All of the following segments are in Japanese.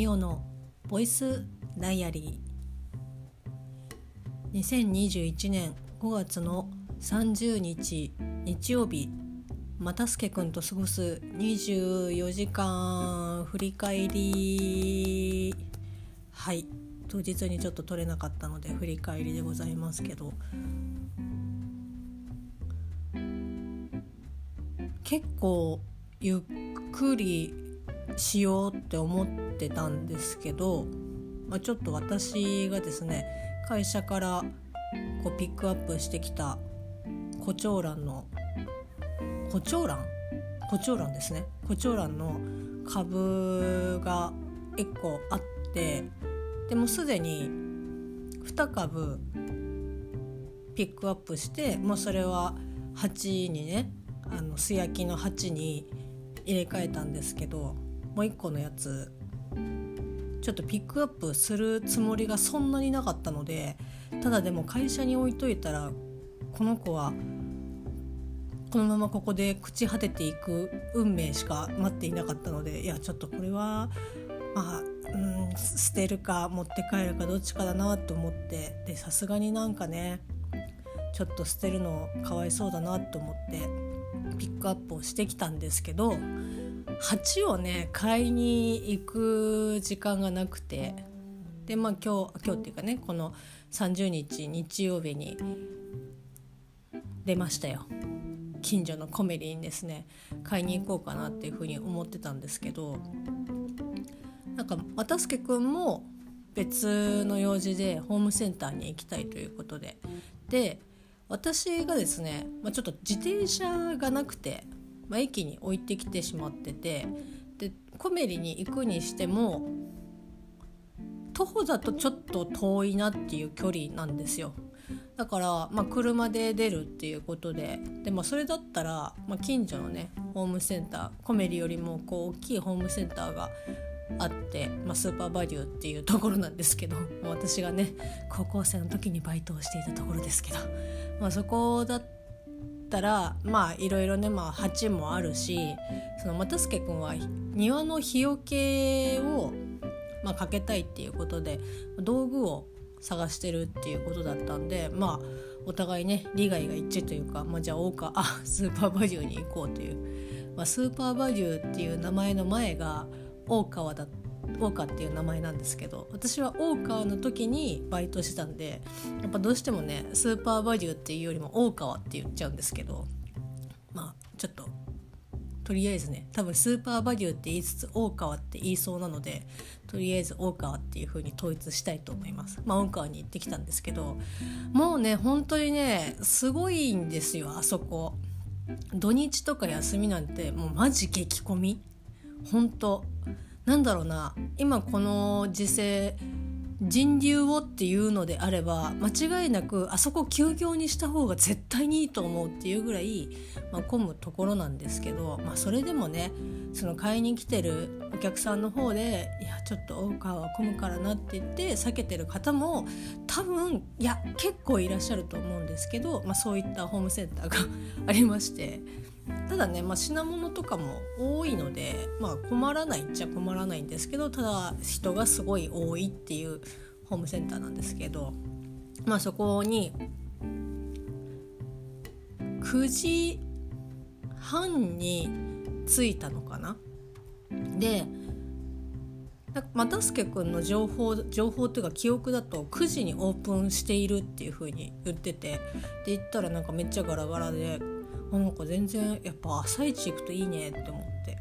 ミオのボイスダイアリー。2021年5月の30日日曜日またすけくんと過ごす24時間振り返り。はい。当日にちょっと撮れなかったので振り返りでございますけど。結構ゆっくりしようって思ってたんですけど、まあ、ちょっと私がですね会社からこうピックアップしてきた胡蝶蘭の胡蝶蘭？胡蝶蘭ですね。胡蝶蘭の株が1個あってでもすでに2株ピックアップしてもうそれは鉢にねあの素焼きの鉢に入れ替えたんですけどもう一個のやつちょっとピックアップするつもりがそんなになかったのでただでも会社に置いといたらこの子はこのままここで朽ち果てていく運命しか待っていなかったのでいやちょっとこれはまあうん捨てるか持って帰るかどっちかだなと思ってでさすがになんかねちょっと捨てるのかわいそうだなと思ってピックアップをしてきたんですけど鉢をね買いに行く時間がなくてでまあ今日今日っていうかねこの30日日曜日に出ましたよ。近所のコメリにですね買いに行こうかなっていうふうに思ってたんですけどなんか又助くんも別の用事でホームセンターに行きたいということで。で私がですね、まあ、ちょっと自転車がなくて、まあ、駅に置いてきてしまっててでコメリに行くにしても徒歩だとちょっと遠いなっていう距離なんですよ。だから、まあ、車で出るっていうことでで、まあ、それだったら、まあ、近所のねホームセンターコメリよりもこう大きいホームセンターがあって、まあ、スーパーバリューっていうところなんですけど私がね高校生の時にバイトをしていたところですけど、まあ、そこだったたらまあいろいろね、まあ、鉢もあるしその又助君は庭の日よけを、まあ、かけたいっていうことで道具を探してるっていうことだったんでまあお互いね利害が一致というか、まあ、じゃあ大川あスーパーバリューに行こうという、まあ、スーパーバリューっていう名前の前が大川だった大川っていう名前なんですけど私は大川の時にバイトしてたんでやっぱどうしてもねスーパーバリューっていうよりも大川って言っちゃうんですけどまあちょっととりあえずね多分スーパーバリューって言いつつ大川って言いそうなのでとりあえず大川っていう風に統一したいと思います。まあ大川に行ってきたんですけどもうね本当にねすごいんですよあそこ。土日とか休みなんてもうマジ激混み。本当。なんだろうな今この時勢人流をっていうのであれば間違いなくあそこ休業にした方が絶対にいいと思うっていうぐらい、まあ、混むところなんですけど、まあ、それでもねその買いに来てるお客さんの方で「いやちょっと大川は混むからな」って言って避けてる方も多分いや結構いらっしゃると思うんですけど、まあ、そういったホームセンターが ありましてただね、まあ、品物とかも多いので、まあ、困らないっちゃ困らないんですけどただ人がすごい多いっていうホームセンターなんですけど、まあ、そこに9時半に着いたのかな？で又助君の情報情報っていうか記憶だと9時にオープンしているっていう風に言っててで行ったらなんかめっちゃガラガラであなんか全然やっぱ朝一行くといいねって思って。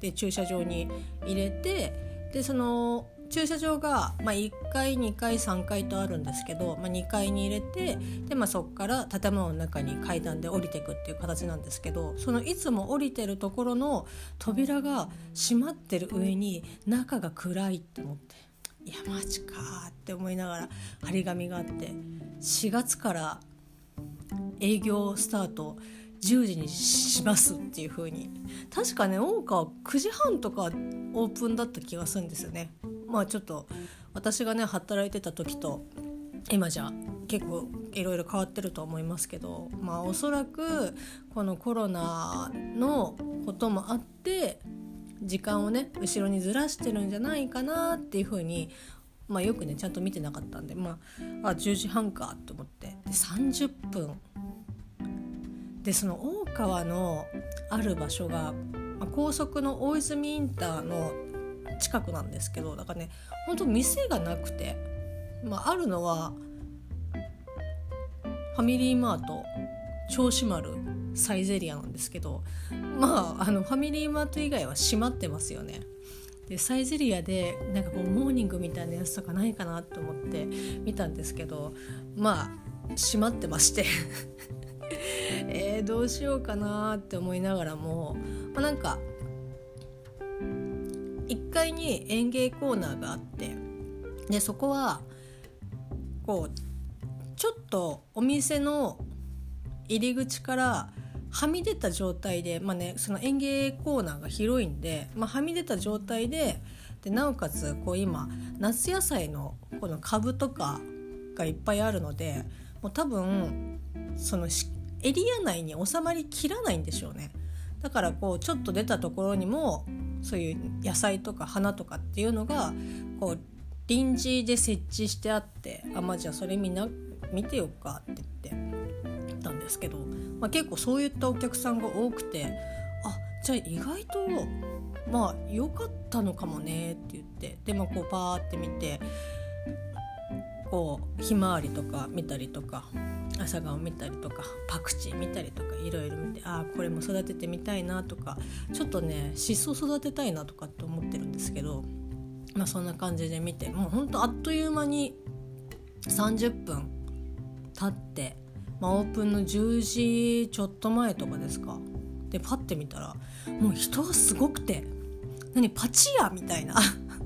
で駐車場に入れてでその駐車場が、まあ、1階2階3階とあるんですけど、まあ、2階に入れてで、まあ、そこから建物の中に階段で降りていくっていう形なんですけどそのいつも降りてるところの扉が閉まってる上に中が暗いって思っていやマジかって思いながら張り紙があって4月から営業スタート10時にしますっていう風に。確かね大川9時半とかオープンだった気がするんですよね。まあちょっと私がね働いてた時と今じゃ結構いろいろ変わってると思いますけどまあおそらくこのコロナのこともあって時間をね後ろにずらしてるんじゃないかなっていうふうにまあ、よくねちゃんと見てなかったんでまああ10時半かと思って。で30分でその大川のある場所が、まあ、高速の大泉インターの近くなんですけどだからねほんと店がなくて、まあ、あるのはファミリーマート銚子丸サイゼリアなんですけどまああのファミリーマート以外は閉まってますよね。でサイゼリアでなんかこうモーニングみたいなやつとかないかなと思って見たんですけどまあ閉まってまして えー、どうしようかなって思いながらも、まあ、なんか1階に園芸コーナーがあってでそこはこうちょっとお店の入り口からはみ出た状態で、まあね、その園芸コーナーが広いんで、まあ、はみ出た状態ででなおかつこう今夏野菜のこの株とかがいっぱいあるのでもう多分そのエリア内に収まりきらないんでしょうね。だからこうちょっと出たところにもそういう野菜とか花とかっていうのがこう臨時で設置してあってあまあじゃあそれみんな見てよっかって言ってたんですけどまあ、結構そういったお客さんが多くてあじゃあ意外とまあ良かったのかもねって言ってでまあこうパーって見てこうひまわりとか見たりとか朝顔見たりとかパクチー見たりとかいろいろ見てああこれも育ててみたいなとかちょっとねしそ育てたいなとかって思ってるんですけどまあそんな感じで見てもうほんとあっという間に30分経ってまあ、オープンの10時ちょっと前とかですか。でパッて見たらもう人がすごくて何パチ屋みたいな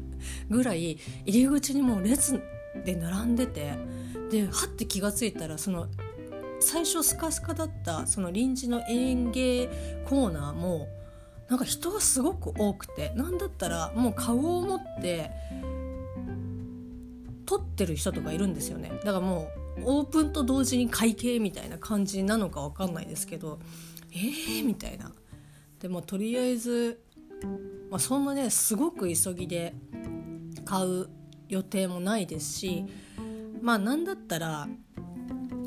ぐらい入り口にもう列で並んでてではって気が付いたらその最初スカスカだったその臨時の園芸コーナーもなんか人がすごく多くてなんだったらもう顔を持って撮ってる人とかいるんですよねだからもうオープンと同時に会計みたいな感じなのか分かんないですけどえーみたいな。でもとりあえず、まあ、そんなねすごく急ぎで買う予定もないですしまあなんだったら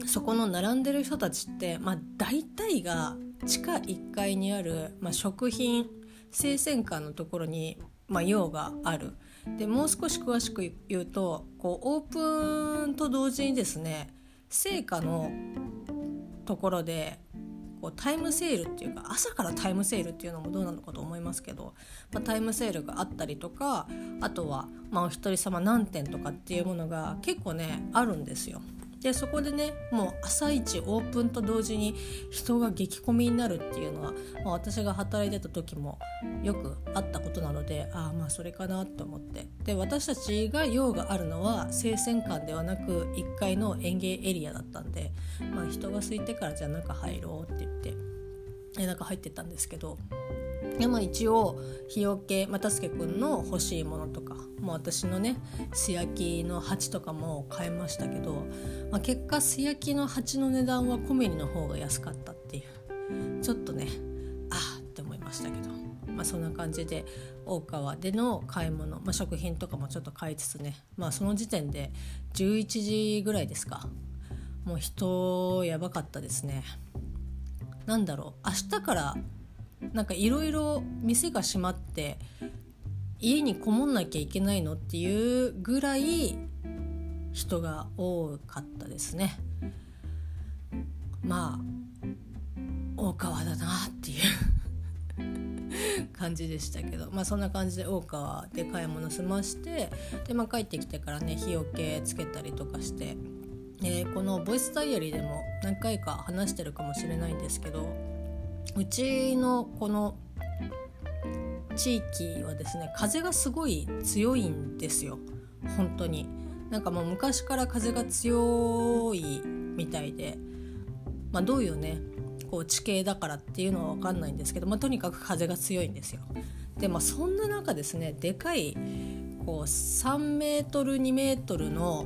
そこの並んでる人たちって、まあ、大体が地下1階にある、まあ、食品生鮮館のところに、まあ、用がある。でもう少し詳しく言うとこうオープンと同時にですね成果のところでこうタイムセールっていうか朝からタイムセールっていうのもどうなのかと思いますけど、まあ、タイムセールがあったりとかあとは、まあ、お一人様何点とかっていうものが結構ねあるんですよ。でそこでねもう朝一オープンと同時に人が激混みになるっていうのは、まあ、私が働いてた時もよくあったことなのでああまあそれかなと思って。で私たちが用があるのは生鮮館ではなく1階の園芸エリアだったんで、まあ、人が空いてからじゃあ中入ろうって言って中入ってったんですけどでまあ一応日よけ又助君の欲しいものとかもう私のね素焼きの鉢とかも買いましたけど、まあ、結果素焼きの鉢の値段はコメリの方が安かったっていう。ちょっとねああって思いましたけど、まあ、そんな感じで大川での買い物、まあ、食品とかもちょっと買いつつね、まあ、その時点で11時ぐらいですか。もう人やばかったですね。なんだろう明日からなんかいろいろ店が閉まって家にこもんなきゃいけないのっていうぐらい人が多かったですね。まあ大川だなっていう 感じでしたけどまあそんな感じで大川で買い物済ましてで、まあ、帰ってきてからね日よけつけたりとかして、えー、このボイスダイアリーでも何回か話してるかもしれないんですけどうちのこの地域はですね風がすごい強いんですよ。本当に。なんかもう昔から風が強いみたいで、まあ、どういうねこう地形だからっていうのは分かんないんですけど、まあ、とにかく風が強いんですよ。でまあそんな中ですねでかいこう3メートル2メートルの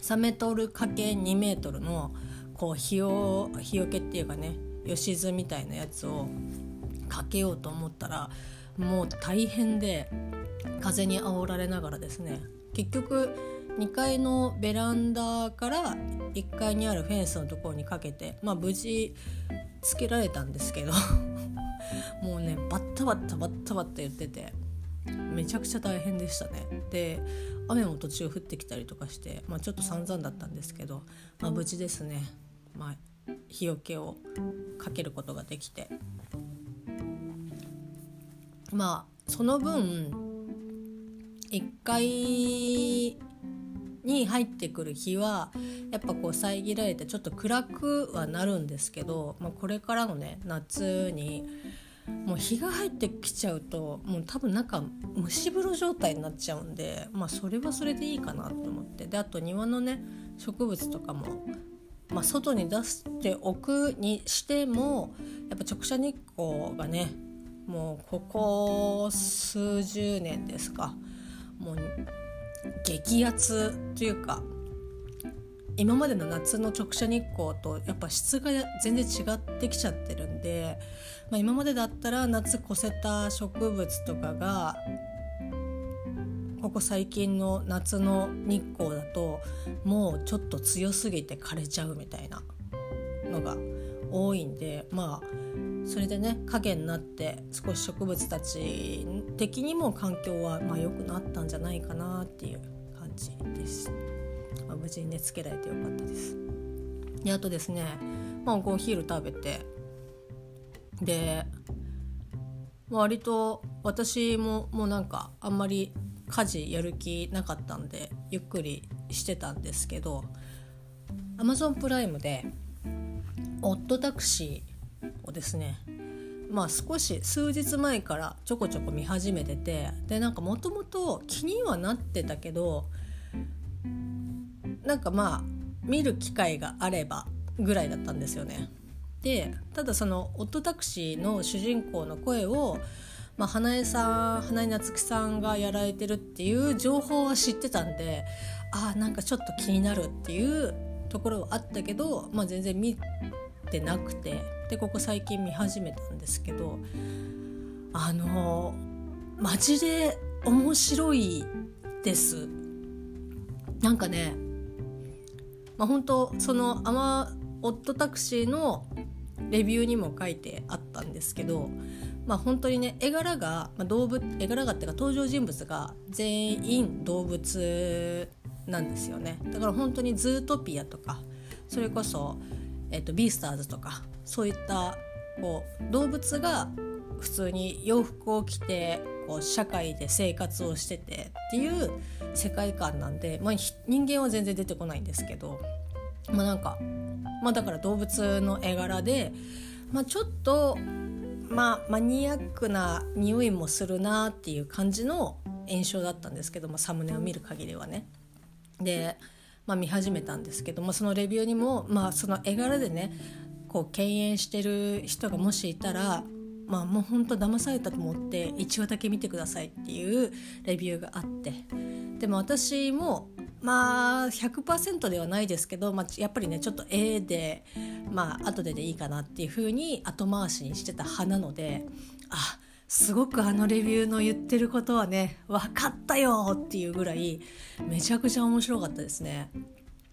3メートル ×2 メートルのこう日よ日よけっていうかね吉津みたいなやつをかけようと思ったらもう大変で風に煽られながらですね結局2階のベランダから1階にあるフェンスのところにかけてまあ無事つけられたんですけど もうねバッタバッタバッタバッタ言っててめちゃくちゃ大変でしたね。で雨も途中降ってきたりとかして、まあ、ちょっと散々だったんですけど、まあ、無事ですね、まあ、日よけをかけることができて。まあその分1階に入ってくる日はやっぱこう遮られてちょっと暗くはなるんですけど、まあ、これからのね夏にもう日が入ってきちゃうともう多分なんか蒸し風呂状態になっちゃうんでまあそれはそれでいいかなと思って。であと庭のね植物とかも、まあ、外に出しておくにしてもやっぱ直射日光がねもうここ数十年ですかもう激アツというか今までの夏の直射日光とやっぱ質が全然違ってきちゃってるんで、まあ、今までだったら夏越せた植物とかがここ最近の夏の日光だともうちょっと強すぎて枯れちゃうみたいなのが多いんでまあそれでね影になって少し植物たち的にも環境はまあ良くなったんじゃないかなっていう感じです。まあ、無事に寝つけられてよかったです。であとですね、まあ、お昼食べてで割と私ももうなんかあんまり家事やる気なかったんでゆっくりしてたんですけど Amazon プライムでオットタクシーをですねまあ少し数日前からちょこちょこ見始めててでなんかもともと気にはなってたけどなんかまあ見る機会があればぐらいだったんですよね。でただそのオットタクシーの主人公の声を、まあ、花江さん花江夏樹さんがやられてるっていう情報は知ってたんであなんかちょっと気になるっていうところはあったけど、まあ、全然見てなくてでここ最近見始めたんですけどあのマジで面白いです。なんかねまあ、本当そのアマオットタクシーのレビューにも書いてあったんですけど、まあ、本当にね絵柄が、まあ、動物絵柄がっていうか登場人物が全員動物なんですよね。だから本当にズートピアとかそれこそ、えーと、ビースターズとかそういったこう動物が普通に洋服を着てこう社会で生活をしててっていう世界観なんで、まあ、人間は全然出てこないんですけど、まあ、なんか、まあ、だから動物の絵柄で、まあ、ちょっと、まあ、マニアックな匂いもするなっていう感じの印象だったんですけど、も、サムネを見る限りはね。で、まあ、見始めたんですけど、も、そのレビューにも、まあ、その絵柄でねこう敬遠してる人がもしいたらまあもうほんと騙されたと思って1話だけ見てくださいっていうレビューがあってでも私もまあ100%ではないですけど、まあ、やっぱりねちょっと A でまあ後ででいいかなっていう風に後回しにしてた派なのであすごくあのレビューの言ってることはね分かったよっていうぐらいめちゃくちゃ面白かったですね。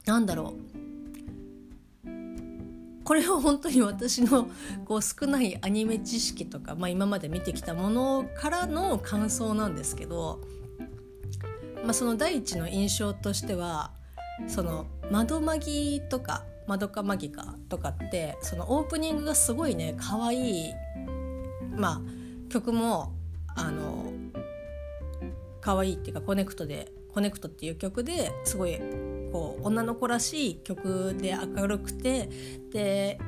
なんだろうこれは本当に私のこう少ないアニメ知識とか、まあ、今まで見てきたものからの感想なんですけど、まあ、その第一の印象としてはその窓マギとか窓かマギかとかってそのオープニングがすごいね可愛いまあ曲もあの可愛いっていうかコネクトで「コネクト」っていう曲ですごいこう女の子らしい曲で明るくてで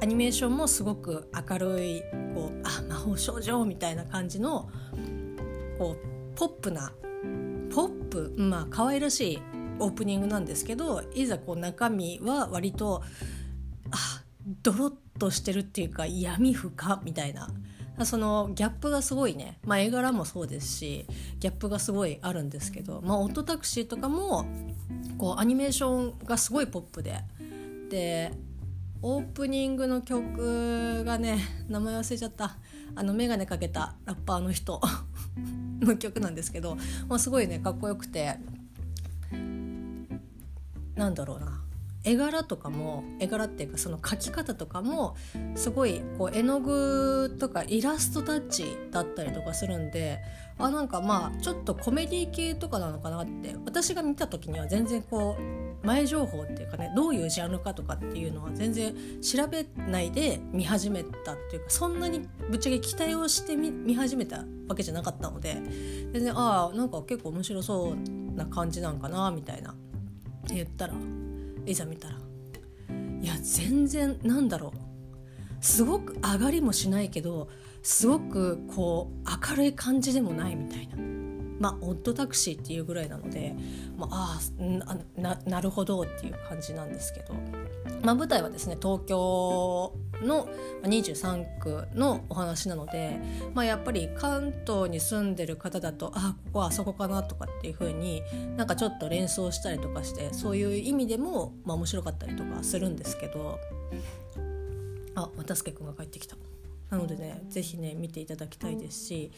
アニメーションもすごく明るいこうあ魔法少女みたいな感じのこうポップなポップまあ可愛らしいオープニングなんですけどいざこう中身は割とあドロッとしてるっていうか闇深みたいなそのギャップがすごいね、まあ、絵柄もそうですしギャップがすごいあるんですけど、まあ、オットタクシーとかもこうアニメーションがすごいポップで。でオープニングの曲がね名前忘れちゃった。あの眼鏡かけたラッパーの人 の曲なんですけど、まあ、すごいねかっこよくて。なんだろうな。絵柄とかも絵柄っていうかその描き方とかもすごいこう絵の具とかイラストタッチだったりとかするんであなんかまあちょっとコメディ系とかなのかなって私が見た時には全然こう前情報っていうかねどういうジャンルかとかっていうのは全然調べないで見始めたっていうかそんなにぶっちゃけ期待をして見始めたわけじゃなかったので全然ああなんか結構面白そうな感じなんかなみたいな。って言ったらいざ見たら。いや全然なんだろう。すごく上がりもしないけどすごくこう明るい感じでもないみたいな。まあオッドタクシーっていうぐらいなので、まあ、あななるほどっていう感じなんですけど、まあ、舞台はですね東京の23区のお話なので、まあ、やっぱり関東に住んでる方だとあここはあそこかなとかっていう風になんかちょっと連想したりとかしてそういう意味でも、まあ、面白かったりとかするんですけどあ渡助君が帰ってきた。なのでね是非ね見ていただきたいですし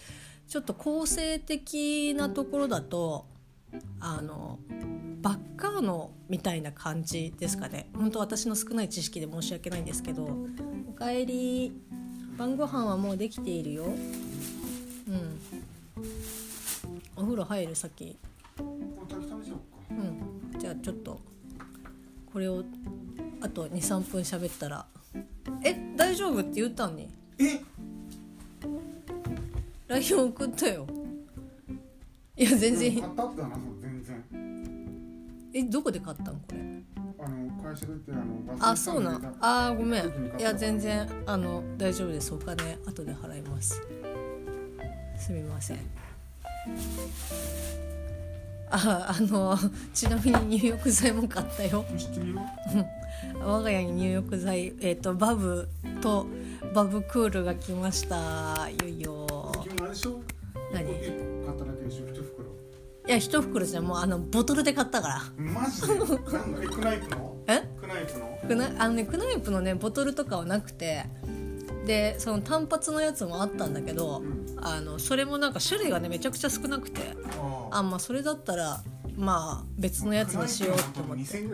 ちょっと構成的なところだとあのバッカーノみたいな感じですかね。本当私の少ない知識で申し訳ないんですけど「おかえり晩ご飯はもうできているよ」うん。お風呂入る先。うん。じゃあちょっとこれをあと23分喋ったら「え大丈夫?」って言ったのに。え？LINE 送ったよいや全然。買ったって話も全然。えどこで買ったのこれ？あの会社でってあのあそうな。んあごめん。いや全然あの大丈夫です。お金後で払います。すみません。ああのちなみに入浴剤も買ったよ。我が家に入浴剤えっ、ー、とバブとバブクールが来ました。いよいよ。何？いや一袋じゃもうあのボトルで買ったから。マジで？なんクナイプの？え？クナイプの？クナあのねクナイプのねボトルとかはなくて。でその単発のやつもあったんだけど、うん、あのそれもなんか種類がねめちゃくちゃ少なくて。あまあそれだったらまあ別のやつにしようと思って。い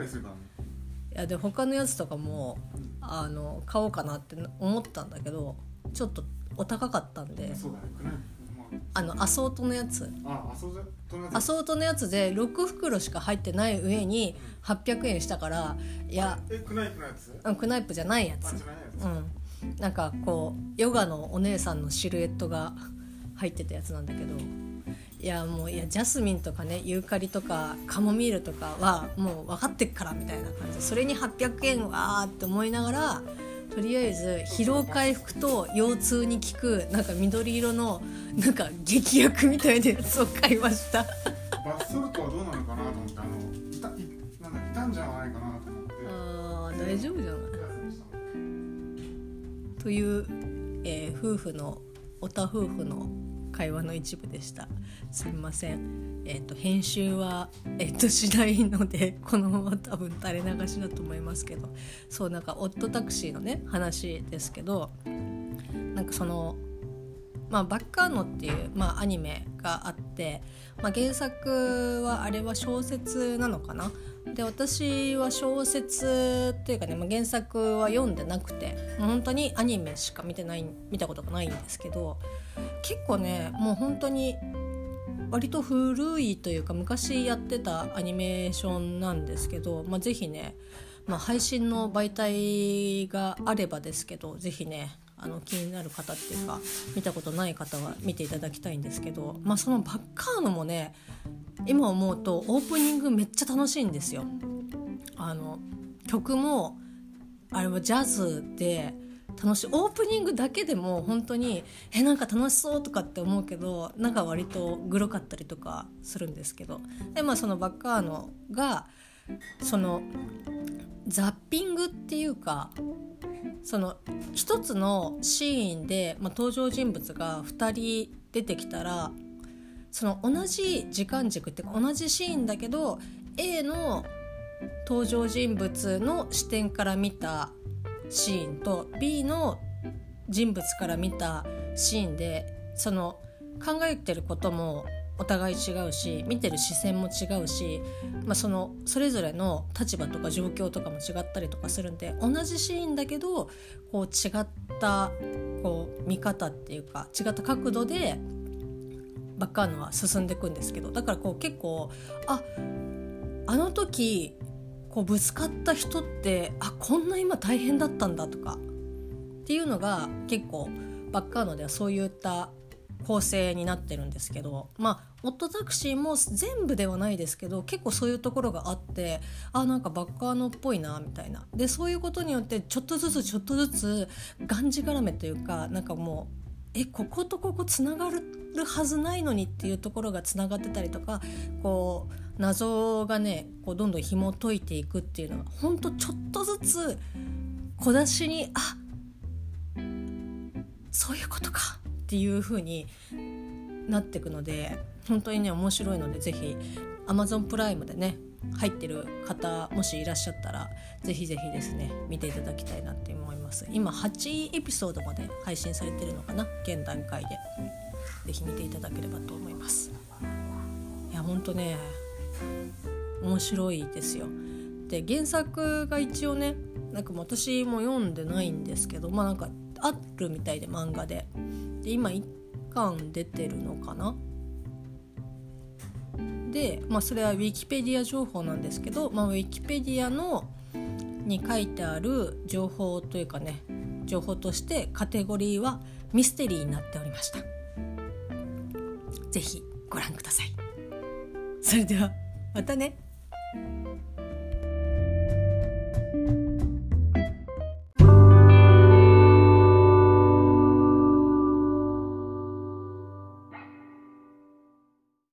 やで他のやつとかもあの買おうかなって思ったんだけどちょっとお高かったんで、そうだねあのアソートのやつ。あアソートのやつで6袋しか入ってない上に800円したからいやえクナイプのやつ？うんクナイプじゃないやつ。うん。なんかこうヨガのお姉さんのシルエットが入ってたやつなんだけどいやもういやジャスミンとかねユーカリとかカモミールとかはもう分かってっからみたいな感じ。それに800円わーって思いながらとりあえず疲労回復と腰痛に効くなんか緑色のなんか劇薬みたいなやつを買いました。バスソルトはどうなのかなと思ってあのいたいなんだいたんじゃないかなと思って。ああ大丈夫じゃない？という、えー、夫婦のおた夫婦の会話の一部でした。すみません。えっ、ー、と編集はえっ、ー、としないので このまま多分垂れ流しだと思いますけど。そうなんかオットタクシーのね話ですけどなんかそのまあ、バッカーノっていう、まあ、アニメがあって、まあ、原作はあれは小説なのかな？で私は小説っていうかね、まあ、原作は読んでなくて本当にアニメしか見てない見たことがないんですけど結構ねもう本当に割と古いというか昔やってたアニメーションなんですけど、まあ、ぜひね、まあ、配信の媒体があればですけどぜひねあの気になる方っていうか見たことない方は見ていただきたいんですけど、まあ、そのバッカーノもね今思うとオープニングめっちゃ楽しいんですよ。あの曲もあれはジャズで楽しい。オープニングだけでも本当にえなんか楽しそうとかって思うけどなんか割とグロかったりとかするんですけど。でまあそのバッカーノがそのザッピングっていうかその一つのシーンで、まあ、登場人物が2人出てきたらその同じ時間軸っていうか同じシーンだけど A の登場人物の視点から見たシーンと B の人物から見たシーンでその考えてることもお互い違うし見てる視線も違うし、まあ、そのそれぞれの立場とか状況とかも違ったりとかするんで同じシーンだけどこう違ったこう見方っていうか違った角度でバッカーノは進んでいくんですけどだからこう結構ああの時こうぶつかった人ってあこんな今大変だったんだとかっていうのが結構バッカーノではそういった構成になってるんですけどまあオットタクシーも全部ではないですけど結構そういうところがあってあなんかバッカーノっぽいなみたいな。でそういうことによってちょっとずつちょっとずつがんじがらめというかなんかもうえこことここつながるはずないのにっていうところがつながってたりとかこう謎がねこうどんどん紐解いていくっていうのがほんとちょっとずつ小出しにあそういうことかっていう風になっていくので本当にね面白いので是非 Amazon プライムでね入ってる方もしいらっしゃったら是非是非ですね見ていただきたいなって思います。今8エピソードまで配信されてるのかな？現段階で。是非見ていただければと思います。いやほんとね面白いですよ。で原作が一応ねなんか私も読んでないんですけどまあなんかあるみたいで漫画で。で今1巻出てるのかな。で、まあ、それはウィキペディア情報なんですけど、まあ、ウィキペディアのに書いてある情報というかね情報としてカテゴリーはミステリーになっておりました。是非ご覧ください。それでは。またね。